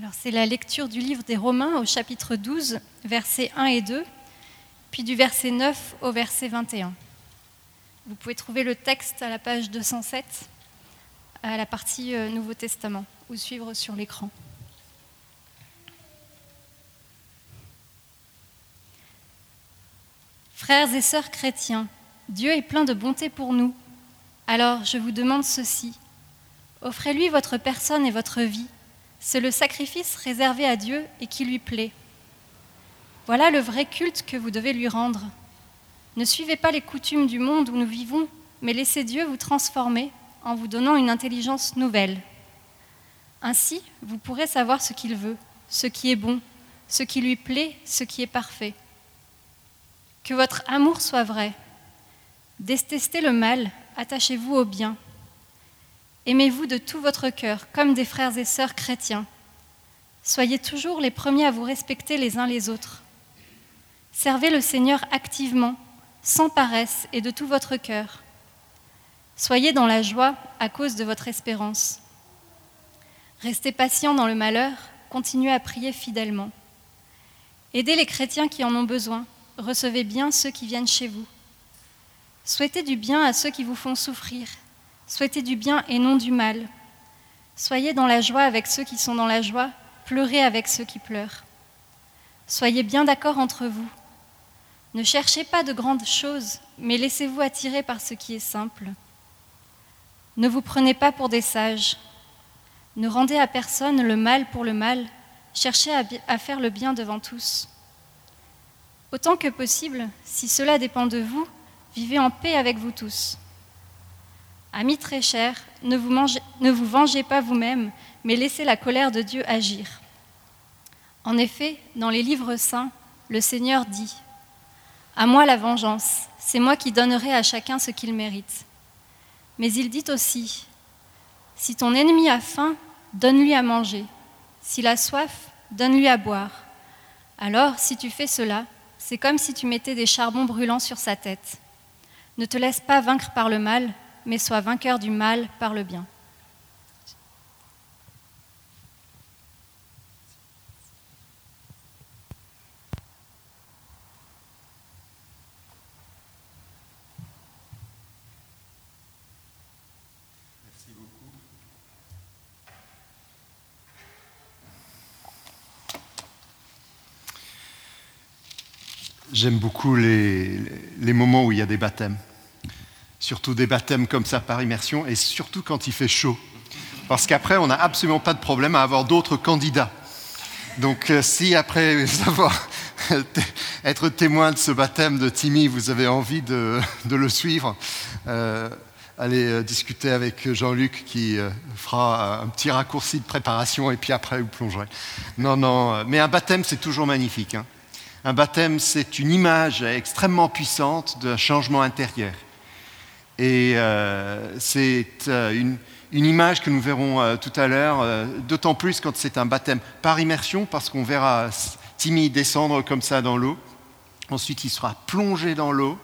Alors c'est la lecture du livre des Romains au chapitre 12, versets 1 et 2, puis du verset 9 au verset 21. Vous pouvez trouver le texte à la page 207, à la partie euh, Nouveau Testament, ou suivre sur l'écran. Frères et sœurs chrétiens, Dieu est plein de bonté pour nous. Alors je vous demande ceci. Offrez-lui votre personne et votre vie. C'est le sacrifice réservé à Dieu et qui lui plaît. Voilà le vrai culte que vous devez lui rendre. Ne suivez pas les coutumes du monde où nous vivons, mais laissez Dieu vous transformer en vous donnant une intelligence nouvelle. Ainsi, vous pourrez savoir ce qu'il veut, ce qui est bon, ce qui lui plaît, ce qui est parfait. Que votre amour soit vrai. Détestez le mal, attachez-vous au bien. Aimez-vous de tout votre cœur, comme des frères et sœurs chrétiens. Soyez toujours les premiers à vous respecter les uns les autres. Servez le Seigneur activement, sans paresse et de tout votre cœur. Soyez dans la joie à cause de votre espérance. Restez patient dans le malheur, continuez à prier fidèlement. Aidez les chrétiens qui en ont besoin, recevez bien ceux qui viennent chez vous. Souhaitez du bien à ceux qui vous font souffrir. Souhaitez du bien et non du mal. Soyez dans la joie avec ceux qui sont dans la joie, pleurez avec ceux qui pleurent. Soyez bien d'accord entre vous. Ne cherchez pas de grandes choses, mais laissez-vous attirer par ce qui est simple. Ne vous prenez pas pour des sages. Ne rendez à personne le mal pour le mal, cherchez à, faire le bien devant tous. Autant que possible, si cela dépend de vous, vivez en paix avec vous tous. Amis très chers, ne vous, vengez pas vous-même, mais laissez la colère de Dieu agir. En effet, dans les livres saints, le Seigneur dit À moi la vengeance, c'est moi qui donnerai à chacun ce qu'il mérite. Mais il dit aussi Si ton ennemi a faim, donne-lui à manger. S'il a soif, donne-lui à boire. Alors, si tu fais cela, c'est comme si tu mettais des charbons brûlants sur sa tête. Ne te laisse pas vaincre par le mal, mais sois vainqueur du mal par le bien. J'aime beaucoup les, moments où il y a des baptêmes. Surtout des baptêmes comme ça par immersion et surtout quand il fait chaud. Parce qu'après, on n'a absolument pas de problème à avoir d'autres candidats. Donc euh, si après savoir être témoin de ce baptême de Timmy, vous avez envie de, le suivre, euh, allez euh, discuter avec Jean-Luc qui fera un petit raccourci de préparation et puis après vous plongerez. Non, non, mais un baptême c'est toujours magnifique. Hein. Un baptême, c'est une image extrêmement puissante d'un changement intérieur. Et euh, c'est euh, une, image que nous verrons euh, tout à l'heure, d'autant plus quand c'est un baptême par immersion, parce qu'on verra Timmy descendre comme ça dans l'eau. Ensuite, il sera plongé dans l'eau.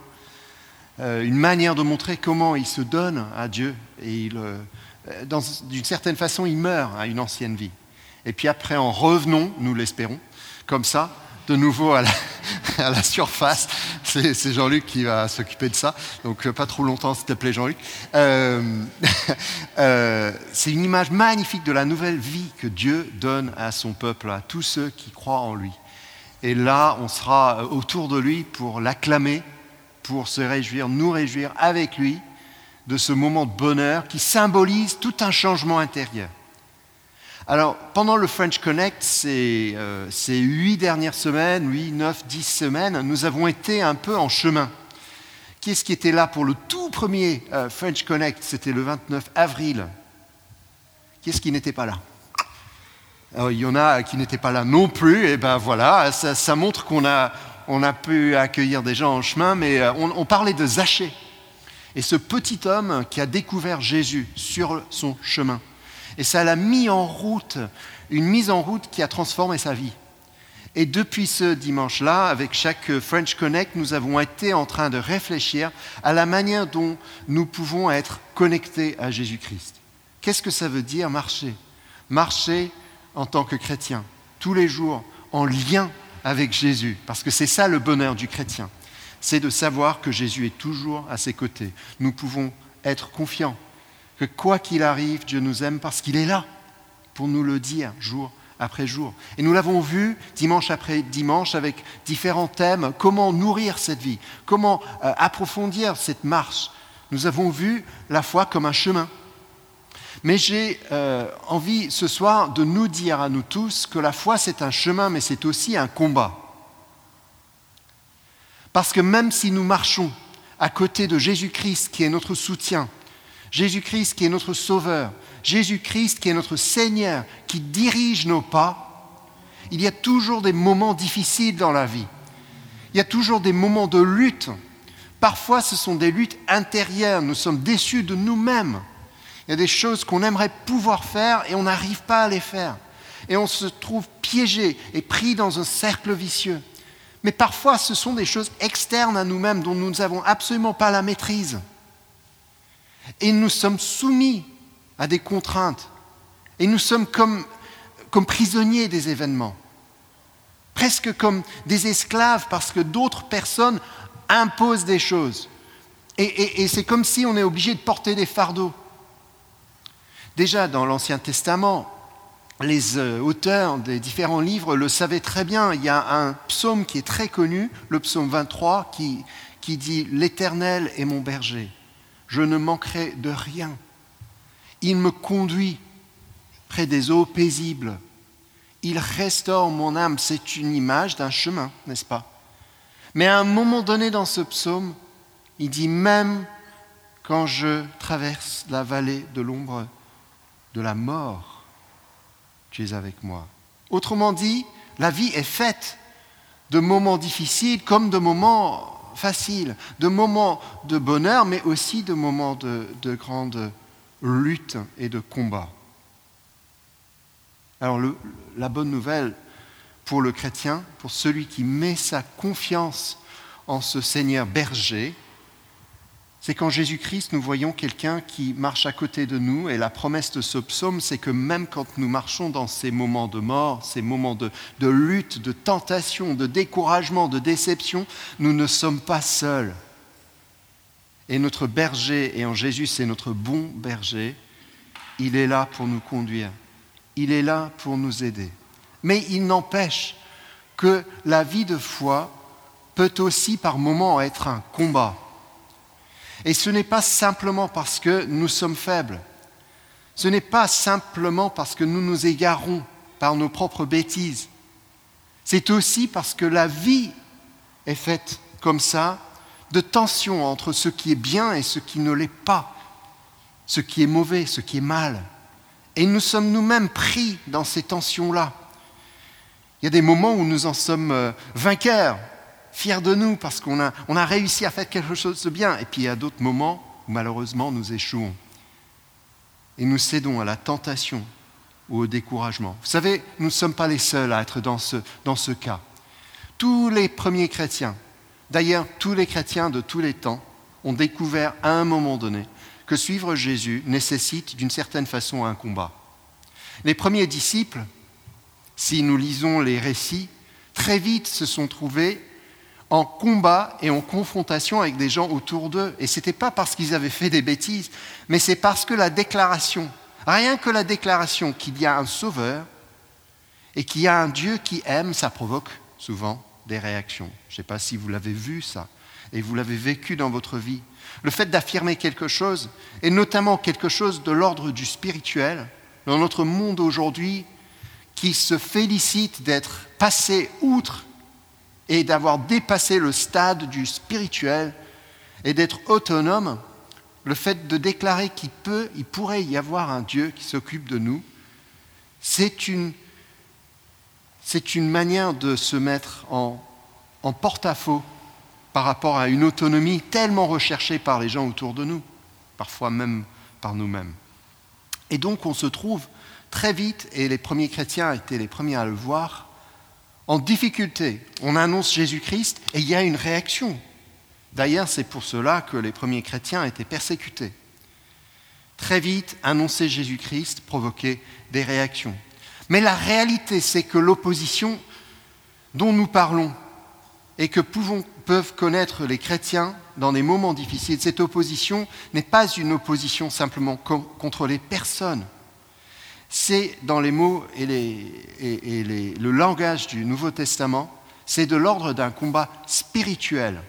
une manière de montrer comment il se donne à Dieu. Et d'une certaine façon, il meurt à une ancienne vie. Et puis après, en revenons, nous l'espérons, comme ça, de nouveau à la, surface. C'est Jean-Luc qui va s'occuper de ça, donc euh, pas trop longtemps, s'il te plaît, Jean-Luc. Euh, euh, c'est une image magnifique de la nouvelle vie que Dieu donne à son peuple, à tous ceux qui croient en lui. Et là, on sera autour de lui pour l'acclamer, pour se réjouir, nous réjouir avec lui de ce moment de bonheur qui symbolise tout un changement intérieur. Alors, pendant le French Connect, euh, ces, huit dernières semaines, huit, neuf, dix semaines, nous avons été un peu en chemin. Qui est-ce qui était là pour le tout premier euh, French Connect? C'était le 29 avril. Qui est-ce qui n'était pas là? Il y en a qui n'étaient pas là non plus, et ben voilà, ça, montre qu'on a, pu accueillir des gens en chemin, mais euh, on parlait de Zachée. Et ce petit homme qui a découvert Jésus sur son chemin. Et ça l'a mis en route, une mise en route qui a transformé sa vie. Et depuis ce dimanche-là, avec chaque French Connect, nous avons été en train de réfléchir à la manière dont nous pouvons être connectés à Jésus-Christ. Qu'est-ce que ça veut dire marcher? Marcher en tant que chrétien, tous les jours en lien avec Jésus, parce que c'est ça le bonheur du chrétien, c'est de savoir que Jésus est toujours à ses côtés. Nous pouvons être confiants que quoi qu'il arrive, Dieu nous aime parce qu'il est là pour nous le dire jour après jour. Et nous l'avons vu dimanche après dimanche avec différents thèmes, comment nourrir cette vie, comment euh, approfondir cette marche? Nous avons vu la foi comme un chemin. Mais j'ai euh, envie ce soir de nous dire à nous tous que la foi c'est un chemin, mais c'est aussi un combat. Parce que même si nous marchons à côté de Jésus-Christ qui est notre soutien, Jésus-Christ qui est notre Sauveur, Jésus-Christ qui est notre Seigneur, qui dirige nos pas, il y a toujours des moments difficiles dans la vie. Il y a toujours des moments de lutte. Parfois, ce sont des luttes intérieures. Nous sommes déçus de nous-mêmes. Il y a des choses qu'on aimerait pouvoir faire et on n'arrive pas à les faire. Et on se trouve piégé et pris dans un cercle vicieux. Mais parfois, ce sont des choses externes à nous-mêmes dont nous n'avons absolument pas la maîtrise. Et nous sommes soumis à des contraintes. Et nous sommes comme, prisonniers des événements. Presque comme des esclaves parce que d'autres personnes imposent des choses. Et, et c'est comme si on est obligé de porter des fardeaux. Déjà dans l'Ancien Testament, les euh, auteurs des différents livres le savaient très bien. Il y a un psaume qui est très connu, le psaume 23, qui, qui dit L'Éternel est mon berger, je ne manquerai de rien. Il me conduit près des eaux paisibles. Il restaure mon âme. C'est une image d'un chemin, n'est-ce pas? Mais à un moment donné dans ce psaume, il dit Même quand je traverse la vallée de l'ombre de la mort, tu es avec moi. Autrement dit, la vie est faite de moments difficiles comme de moments faciles, de moments de bonheur, mais aussi de moments de, de grande lutte et de combat. Alors la bonne nouvelle pour le chrétien, pour celui qui met sa confiance en ce Seigneur berger, c'est qu'en Jésus-Christ, nous voyons quelqu'un qui marche à côté de nous. Et la promesse de ce psaume, c'est que même quand nous marchons dans ces moments de mort, ces moments de, de, lutte, de tentation, de découragement, de déception, nous ne sommes pas seuls. Et notre berger, et en Jésus c'est notre bon berger, il est là pour nous conduire, il est là pour nous aider. Mais il n'empêche que la vie de foi peut aussi par moments être un combat. Et ce n'est pas simplement parce que nous sommes faibles, ce n'est pas simplement parce que nous nous égarons par nos propres bêtises, c'est aussi parce que la vie est faite comme ça de tension entre ce qui est bien et ce qui ne l'est pas, ce qui est mauvais, ce qui est mal. Et nous sommes nous-mêmes pris dans ces tensions-là. Il y a des moments où nous en sommes euh, vainqueurs, fiers de nous parce qu'on a, on a réussi à faire quelque chose de bien. Et puis il y a d'autres moments où malheureusement nous échouons. Et nous cédons à la tentation ou au découragement. Vous savez, nous ne sommes pas les seuls à être dans ce, dans ce cas. Tous les premiers chrétiens, D'ailleurs, tous les chrétiens de tous les temps ont découvert à un moment donné que suivre Jésus nécessite d'une certaine façon un combat. Les premiers disciples, si nous lisons les récits, très vite se sont trouvés en combat et en confrontation avec des gens autour d'eux. Et ce n'était pas parce qu'ils avaient fait des bêtises, mais c'est parce que la déclaration, rien que la déclaration qu'il y a un sauveur et qu'il y a un Dieu qui aime, ça provoque souvent des réactions. Je ne sais pas si vous l'avez vu ça, et vous l'avez vécu dans votre vie. Le fait d'affirmer quelque chose, et notamment quelque chose de l'ordre du spirituel, dans notre monde aujourd'hui, qui se félicite d'être passé outre et d'avoir dépassé le stade du spirituel et d'être autonome, le fait de déclarer qu'il peut, il pourrait y avoir un Dieu qui s'occupe de nous, c'est une c'est une manière de se mettre en, porte-à-faux par rapport à une autonomie tellement recherchée par les gens autour de nous, parfois même par nous-mêmes. Et donc on se trouve très vite, et les premiers chrétiens étaient les premiers à le voir, en difficulté. On annonce Jésus-Christ et il y a une réaction. D'ailleurs, c'est pour cela que les premiers chrétiens étaient persécutés. Très vite, annoncer Jésus-Christ provoquait des réactions. Mais la réalité, c'est que l'opposition dont nous parlons et que peuvent connaître les chrétiens dans des moments difficiles, cette opposition n'est pas une opposition simplement contre les personnes. C'est dans les mots et, le langage du Nouveau Testament, c'est de l'ordre d'un combat spirituel.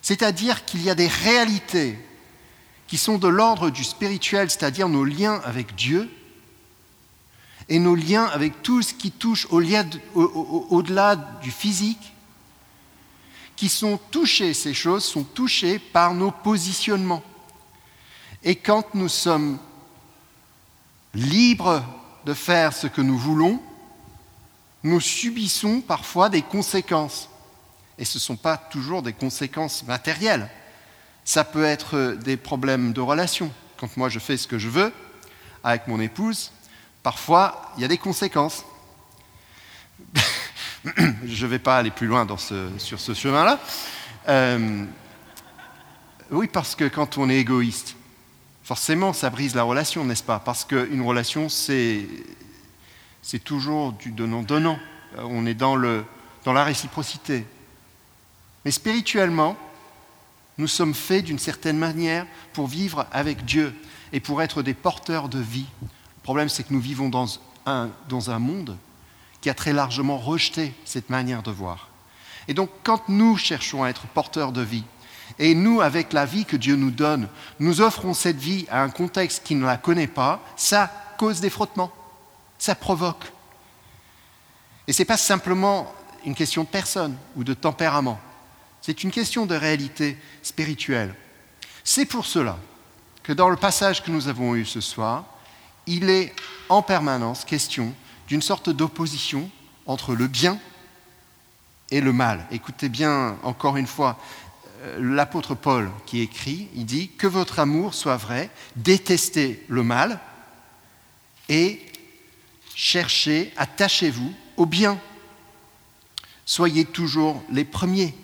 C'est-à-dire qu'il y a des réalités qui sont de l'ordre du spirituel, c'est-à-dire nos liens avec Dieu, et nos liens avec tout ce qui touche au-delà du physique, qui sont touchés, ces choses sont touchées par nos positionnements. Et quand nous sommes libres de faire ce que nous voulons, nous subissons parfois des conséquences. Et ce ne sont pas toujours des conséquences matérielles. Ça peut être des problèmes de relation. Quand moi je fais ce que je veux avec mon épouse, parfois il y a des conséquences. je ne vais pas aller plus loin sur ce chemin-là. Euh, oui, parce que quand on est égoïste, forcément, ça brise la relation, n'est-ce pas? Parce qu'une relation, c'est, toujours du donnant-donnant. On est dans, dans la réciprocité. Mais spirituellement, nous sommes faits d'une certaine manière pour vivre avec Dieu et pour être des porteurs de vie. Le problème, c'est que nous vivons dans un, dans un monde qui a très largement rejeté cette manière de voir. Et donc, quand nous cherchons à être porteurs de vie, et nous, avec la vie que Dieu nous donne, nous offrons cette vie à un contexte qui ne la connaît pas, ça cause des frottements, ça provoque. Et ce n'est pas simplement une question de personne ou de tempérament, c'est une question de réalité spirituelle. C'est pour cela que dans le passage que nous avons eu ce soir, il est en permanence question d'une sorte d'opposition entre le bien et le mal. Écoutez bien encore une fois l'apôtre Paul qui écrit, il dit que votre amour soit vrai, détestez le mal et cherchez, attachez-vous au bien. Soyez toujours les premiers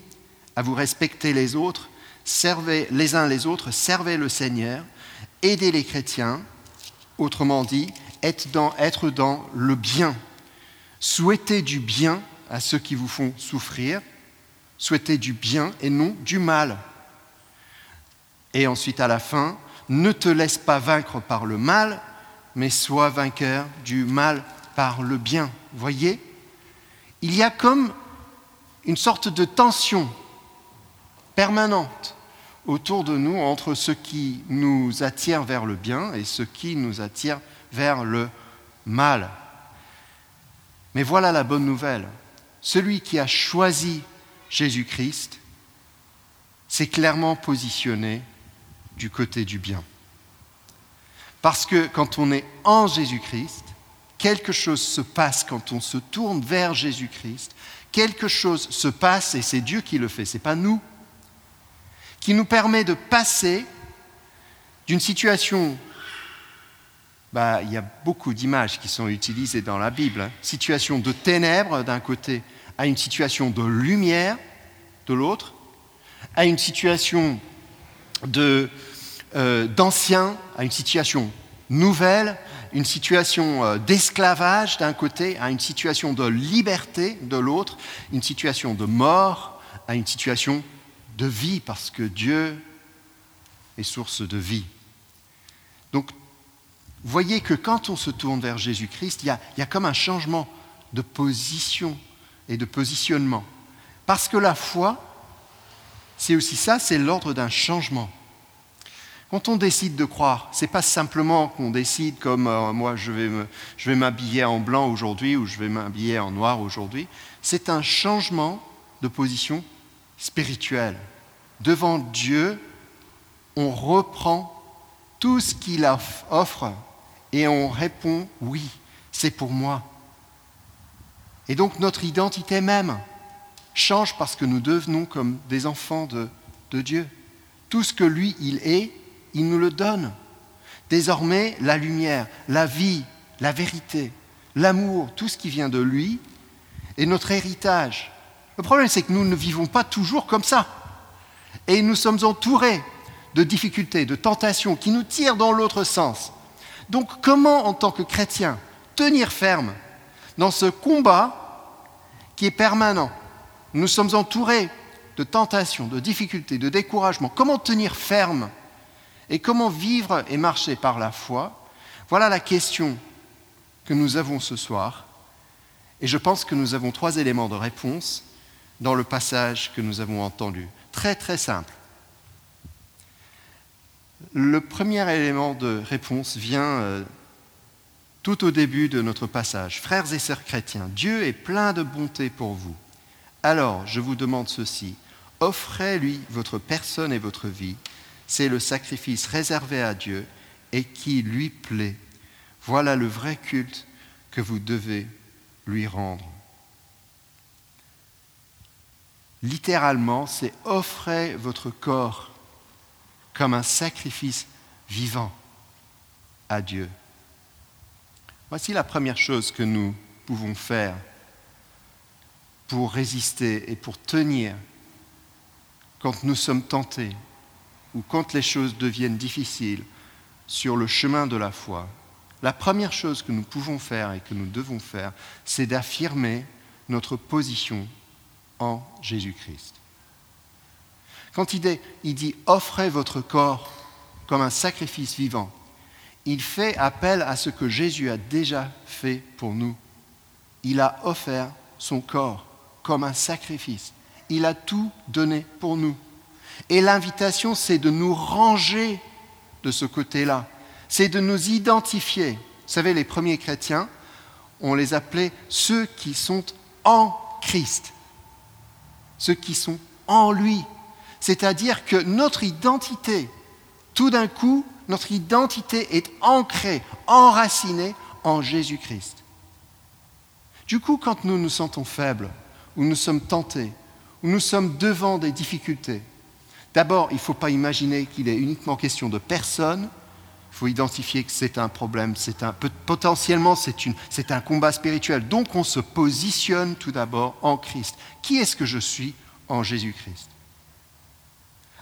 à vous respecter les autres, servez les uns les autres, servez le Seigneur, aidez les chrétiens, autrement dit, être dans, être dans le bien. Souhaitez du bien à ceux qui vous font souffrir, souhaitez du bien et non du mal. Et ensuite, à la fin, ne te laisse pas vaincre par le mal, mais sois vainqueur du mal par le bien. Voyez Il y a comme une sorte de tension permanente autour de nous entre ce qui nous attire vers le bien et ce qui nous attire vers le mal. Mais voilà la bonne nouvelle. Celui qui a choisi Jésus-Christ s'est clairement positionné du côté du bien. Parce que quand on est en Jésus-Christ, quelque chose se passe quand on se tourne vers Jésus-Christ, quelque chose se passe, et c'est Dieu qui le fait, ce n'est pas nous, qui nous permet de passer d'une situation, bah, il y a beaucoup d'images qui sont utilisées dans la Bible, hein. situation de ténèbres d'un côté à une situation de lumière de l'autre, à une situation euh, d'ancien, à une situation nouvelle, une situation euh, d'esclavage d'un côté, à une situation de liberté de l'autre, une situation de mort, à une situation de vie, parce que Dieu est source de vie. Donc, voyez que quand on se tourne vers Jésus-Christ, il y a comme un changement de position et de positionnement. Parce que la foi, c'est aussi ça, c'est l'ordre d'un changement. Quand on décide de croire, ce n'est pas simplement qu'on décide comme euh, moi je vais m'habiller en blanc aujourd'hui ou je vais m'habiller en noir aujourd'hui, c'est un changement de position spirituelle. Devant Dieu, on reprend tout ce qu'il offre et on répond oui, c'est pour moi. Et donc notre identité même change parce que nous devenons comme des enfants de, Dieu. Tout ce que lui, il est, il nous le donne. Désormais, la lumière, la vie, la vérité, l'amour, tout ce qui vient de lui est notre héritage. Le problème, c'est que nous ne vivons pas toujours comme ça. Et nous sommes entourés de difficultés, de tentations qui nous tirent dans l'autre sens. Donc comment, en tant que chrétiens, tenir ferme dans ce combat qui est permanent. Nous sommes entourés de tentations, de difficultés, de découragement. Comment tenir ferme et comment vivre et marcher par la foi? Voilà la question que nous avons ce soir. Et je pense que nous avons trois éléments de réponse dans le passage que nous avons entendu. Très très simple. Le premier élément de réponse vient euh, tout au début de notre passage. Frères et sœurs chrétiens, Dieu est plein de bonté pour vous. Alors, je vous demande ceci, offrez-lui votre personne et votre vie. C'est le sacrifice réservé à Dieu et qui lui plaît. Voilà le vrai culte que vous devez lui rendre. Littéralement, c'est offrez votre corps comme un sacrifice vivant à Dieu. Voici la première chose que nous pouvons faire pour résister et pour tenir quand nous sommes tentés ou quand les choses deviennent difficiles sur le chemin de la foi. La première chose que nous pouvons faire et que nous devons faire, c'est d'affirmer notre position en Jésus-Christ. Quand il dit, il dit offrez votre corps comme un sacrifice vivant, il fait appel à ce que Jésus a déjà fait pour nous. Il a offert son corps comme un sacrifice. Il a tout donné pour nous. Et l'invitation, c'est de nous ranger de ce côté-là. C'est de nous identifier. Vous savez, les premiers chrétiens, on les appelait ceux qui sont en Christ. Ceux qui sont en lui. C'est-à-dire que notre identité, tout d'un coup, notre identité est ancrée, enracinée en Jésus-Christ. Du coup, quand nous nous sentons faibles, ou nous sommes tentés, ou nous sommes devant des difficultés, d'abord, il ne faut pas imaginer qu'il est uniquement question de personnes, il faut identifier que c'est un problème, c'est un, potentiellement c'est un combat spirituel. Donc on se positionne tout d'abord en Christ. Qui est-ce que je suis en Jésus-Christ?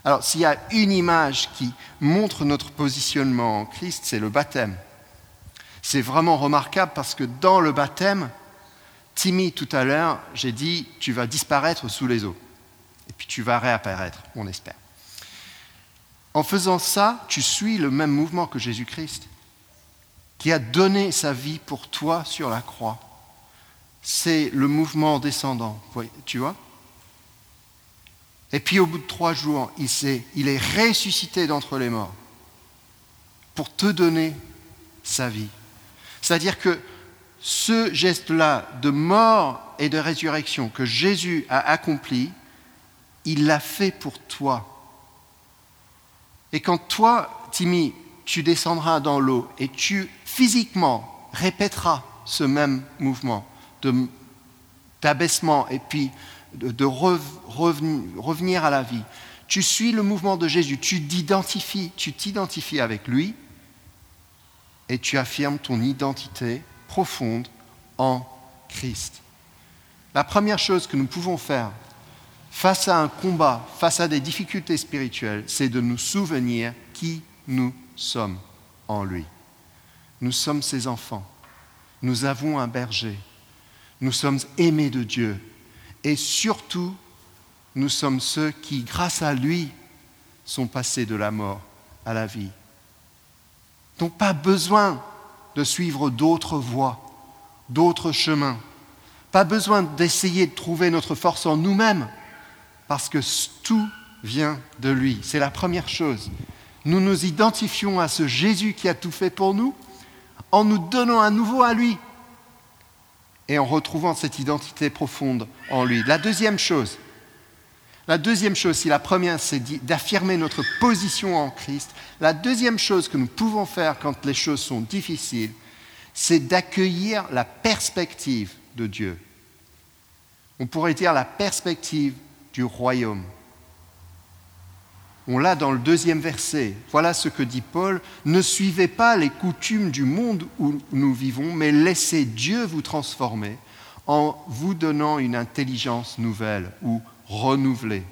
Alors, s'il y a une image qui montre notre positionnement en Christ, c'est le baptême. C'est vraiment remarquable parce que dans le baptême, Timmy, tout à l'heure, j'ai dit, tu vas disparaître sous les eaux. Et puis tu vas réapparaître, on espère. En faisant ça, tu suis le même mouvement que Jésus-Christ, qui a donné sa vie pour toi sur la croix. C'est le mouvement descendant, tu vois et puis au bout de trois jours, il, est, ressuscité d'entre les morts pour te donner sa vie. C'est-à-dire que ce geste-là de mort et de résurrection que Jésus a accompli, il l'a fait pour toi. Et quand toi, Timmy, tu descendras dans l'eau et tu physiquement répéteras ce même mouvement d'abaissement et puis de revenir à la vie. Tu suis le mouvement de Jésus, tu t'identifies, tu t'identifies avec lui et tu affirmes ton identité profonde en Christ. La première chose que nous pouvons faire face à un combat, face à des difficultés spirituelles, c'est de nous souvenir qui nous sommes en lui. Nous sommes ses enfants. Nous avons un berger. Nous sommes aimés de Dieu et surtout, nous sommes ceux qui, grâce à lui, sont passés de la mort à la vie. Donc pas besoin de suivre d'autres voies, d'autres chemins. Pas besoin d'essayer de trouver notre force en nous-mêmes, parce que tout vient de lui. C'est la première chose. Nous nous identifions à ce Jésus qui a tout fait pour nous en nous donnant à nouveau à lui et en retrouvant cette identité profonde en lui. La deuxième chose, la deuxième chose, si la première c'est d'affirmer notre position en Christ, la deuxième chose que nous pouvons faire quand les choses sont difficiles, c'est d'accueillir la perspective de Dieu. On pourrait dire la perspective du royaume. On l'a dans le deuxième verset. Voilà ce que dit Paul. Ne suivez pas les coutumes du monde où nous vivons, mais laissez Dieu vous transformer en vous donnant une intelligence nouvelle ou renouvelée.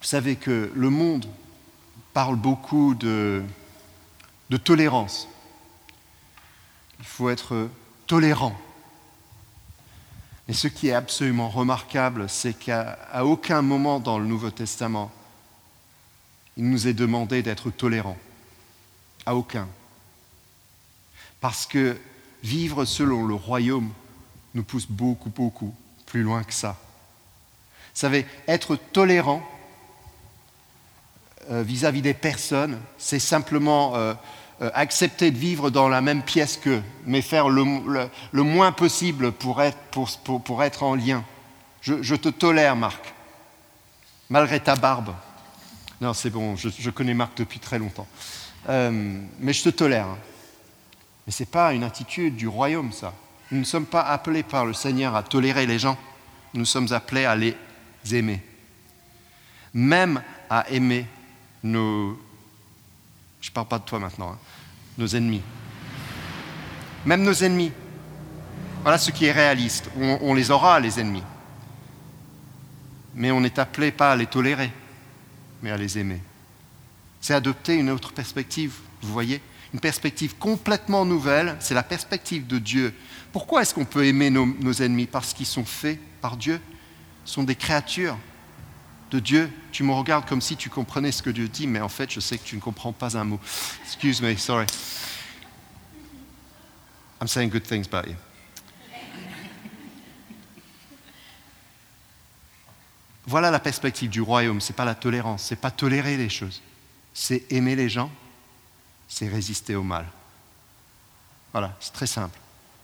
Vous savez que le monde parle beaucoup de, tolérance. Il faut être tolérant. Mais ce qui est absolument remarquable, c'est qu'à aucun moment dans le Nouveau Testament, il nous est demandé d'être tolérant. À aucun. Parce que vivre selon le royaume nous pousse beaucoup, beaucoup plus loin que ça. Vous savez, être tolérant euh, vis-à-vis des personnes, c'est simplement euh, accepter de vivre dans la même pièce qu'eux, mais faire le, moins possible pour être, pour, être en lien. Je, te tolère, Marc, malgré ta barbe. Non, c'est bon, je, connais Marc depuis très longtemps. mais je te tolère. Hein. Mais ce n'est pas une attitude du royaume, ça. Nous ne sommes pas appelés par le Seigneur à tolérer les gens, nous sommes appelés à les aimer. Même à aimer nos... Parle pas de toi maintenant, hein, nos ennemis. Même nos ennemis. Voilà ce qui est réaliste. On, les aura, les ennemis. Mais on n'est appelé pas à les tolérer, mais à les aimer. C'est adopter une autre perspective, vous voyez Une perspective complètement nouvelle, c'est la perspective de Dieu. Pourquoi est-ce qu'on peut aimer nos, nos ennemis? Parce qu'ils sont faits par Dieu, sont des créatures de Dieu. Tu me regardes comme si tu comprenais ce que Dieu dit, mais en fait, je sais que tu ne comprends pas un mot. Excuse me, sorry. I'm saying good things about you. Voilà la perspective du royaume, ce n'est pas la tolérance, ce n'est pas tolérer les choses, c'est aimer les gens, c'est résister au mal. Voilà, c'est très simple.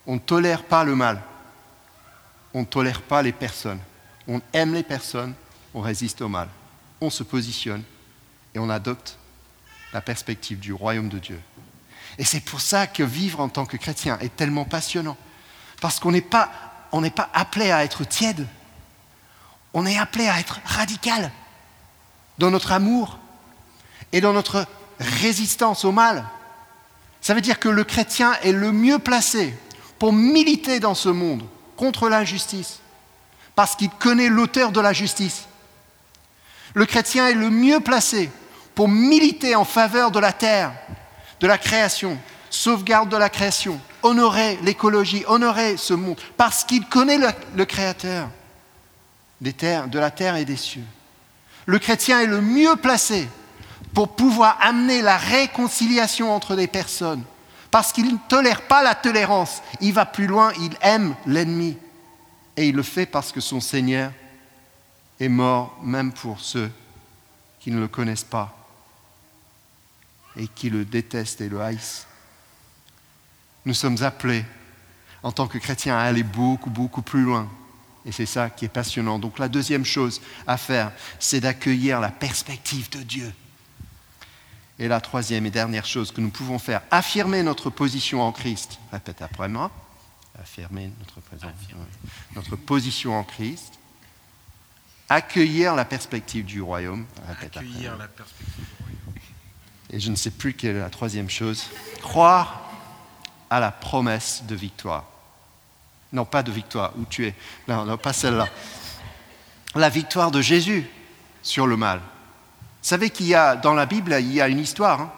On ne tolère pas le mal, on ne tolère pas les personnes, on aime les personnes, on résiste au mal. On se positionne et on adopte la perspective du royaume de Dieu. Et c'est pour ça que vivre en tant que chrétien est tellement passionnant. Parce qu'on n'est pas, pas appelé à être tiède. On est appelé à être radical dans notre amour et dans notre résistance au mal. Ça veut dire que le chrétien est le mieux placé pour militer dans ce monde contre l'injustice, parce qu'il connaît l'auteur de la justice. Le chrétien est le mieux placé pour militer en faveur de la terre, de la création, sauvegarde de la création, honorer l'écologie, honorer ce monde, parce qu'il connaît le, Créateur des terres, de la terre et des cieux. Le chrétien est le mieux placé pour pouvoir amener la réconciliation entre les personnes, parce qu'il ne tolère pas la tolérance, il va plus loin, il aime l'ennemi, et il le fait parce que son Seigneur est mort même pour ceux qui ne le connaissent pas et qui le détestent et le haïssent. Nous sommes appelés en tant que chrétiens à aller beaucoup, beaucoup plus loin. Et c'est ça qui est passionnant. Donc la deuxième chose à faire, c'est d'accueillir la perspective de Dieu. Et la troisième et dernière chose que nous pouvons faire, affirmer notre position en Christ. Répète après moi. Affirmer notre, notre position en Christ accueillir la perspective du royaume. accueillir la perspective du royaume. Et je ne sais plus quelle est la troisième chose. Croire à la promesse de victoire. Non, pas de victoire, où tu es. Non, non, pas celle-là. La victoire de Jésus sur le mal. Vous savez qu'il y a, dans la Bible, il y a une histoire, hein,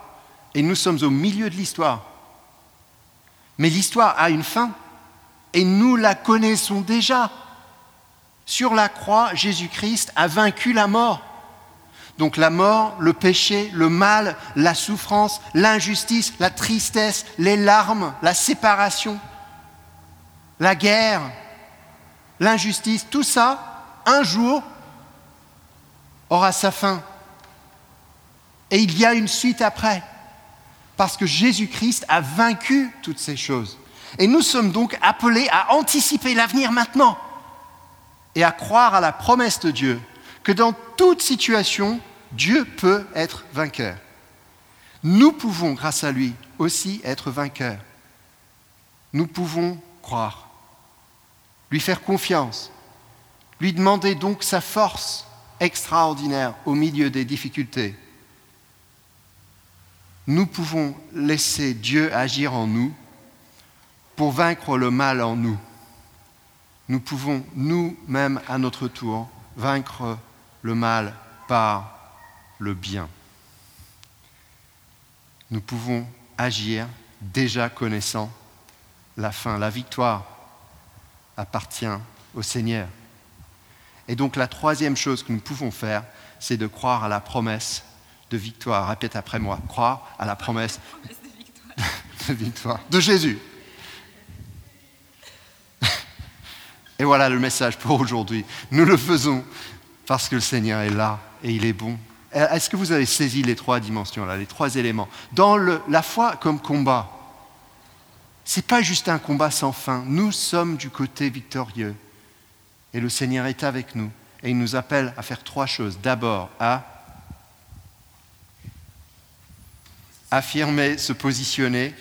et nous sommes au milieu de l'histoire. Mais l'histoire a une fin, et nous la connaissons déjà. Sur la croix, Jésus-Christ a vaincu la mort. Donc la mort, le péché, le mal, la souffrance, l'injustice, la tristesse, les larmes, la séparation, la guerre, l'injustice, tout ça, un jour, aura sa fin. Et il y a une suite après, parce que Jésus-Christ a vaincu toutes ces choses. Et nous sommes donc appelés à anticiper l'avenir maintenant et à croire à la promesse de Dieu que dans toute situation, Dieu peut être vainqueur. Nous pouvons, grâce à lui, aussi être vainqueurs. Nous pouvons croire, lui faire confiance, lui demander donc sa force extraordinaire au milieu des difficultés. Nous pouvons laisser Dieu agir en nous pour vaincre le mal en nous nous pouvons nous-mêmes à notre tour vaincre le mal par le bien. nous pouvons agir déjà connaissant la fin. La victoire appartient au Seigneur. Et donc la troisième chose que nous pouvons faire, c'est de croire à la promesse de victoire. Répète après moi, croire à la promesse de victoire de Jésus. Et voilà le message pour aujourd'hui. Nous le faisons parce que le Seigneur est là et il est bon. Est-ce que vous avez saisi les trois dimensions là, les trois éléments? Dans la foi comme combat, ce n'est pas juste un combat sans fin. Nous sommes du côté victorieux. Et le Seigneur est avec nous. Et il nous appelle à faire trois choses. D'abord, à affirmer, se positionner.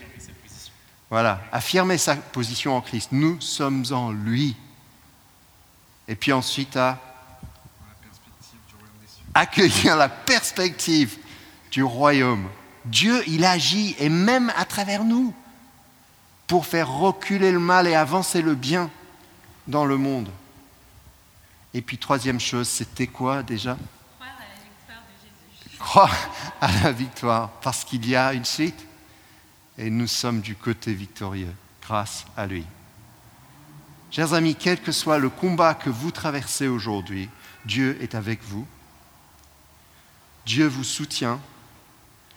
Voilà, affirmer sa position en Christ. Nous sommes en lui. Et puis ensuite à accueillir la perspective du royaume. Dieu, il agit, et même à travers nous, pour faire reculer le mal et avancer le bien dans le monde. Et puis troisième chose, c'était quoi déjà? Croire à la victoire de Jésus. Croire à la victoire, parce qu'il y a une suite, et nous sommes du côté victorieux, grâce à lui. Chers amis, quel que soit le combat que vous traversez aujourd'hui, Dieu est avec vous. Dieu vous soutient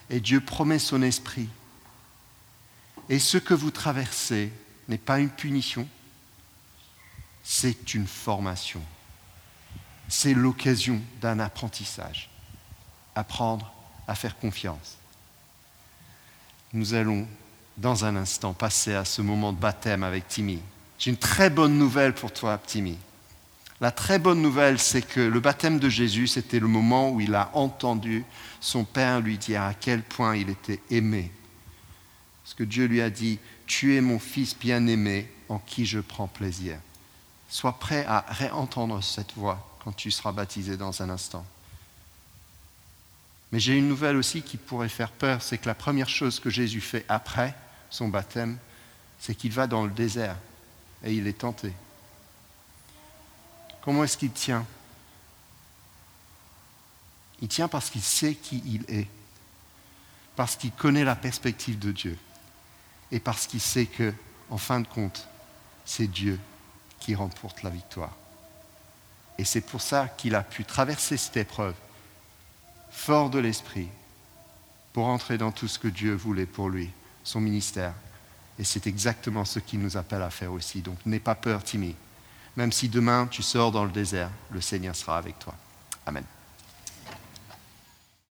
et Dieu promet son esprit. Et ce que vous traversez n'est pas une punition, c'est une formation. C'est l'occasion d'un apprentissage. Apprendre à faire confiance. Nous allons, dans un instant, passer à ce moment de baptême avec Timmy. J'ai une très bonne nouvelle pour toi, Timmy. La très bonne nouvelle, c'est que le baptême de Jésus, c'était le moment où il a entendu son Père lui dire à quel point il était aimé. Parce que Dieu lui a dit, tu es mon fils bien-aimé en qui je prends plaisir. Sois prêt à réentendre cette voix quand tu seras baptisé dans un instant. Mais j'ai une nouvelle aussi qui pourrait faire peur, c'est que la première chose que Jésus fait après son baptême, c'est qu'il va dans le désert et il est tenté. Comment est-ce qu'il tient? Il tient parce qu'il sait qui il est, parce qu'il connaît la perspective de Dieu et parce qu'il sait que, en fin de compte, c'est Dieu qui remporte la victoire. Et c'est pour ça qu'il a pu traverser cette épreuve, fort de l'esprit, pour entrer dans tout ce que Dieu voulait pour lui, son ministère, et c'est exactement ce qu'il nous appelle à faire aussi. Donc n'aie pas peur, Timmy. Même si demain tu sors dans le désert, le Seigneur sera avec toi. Amen.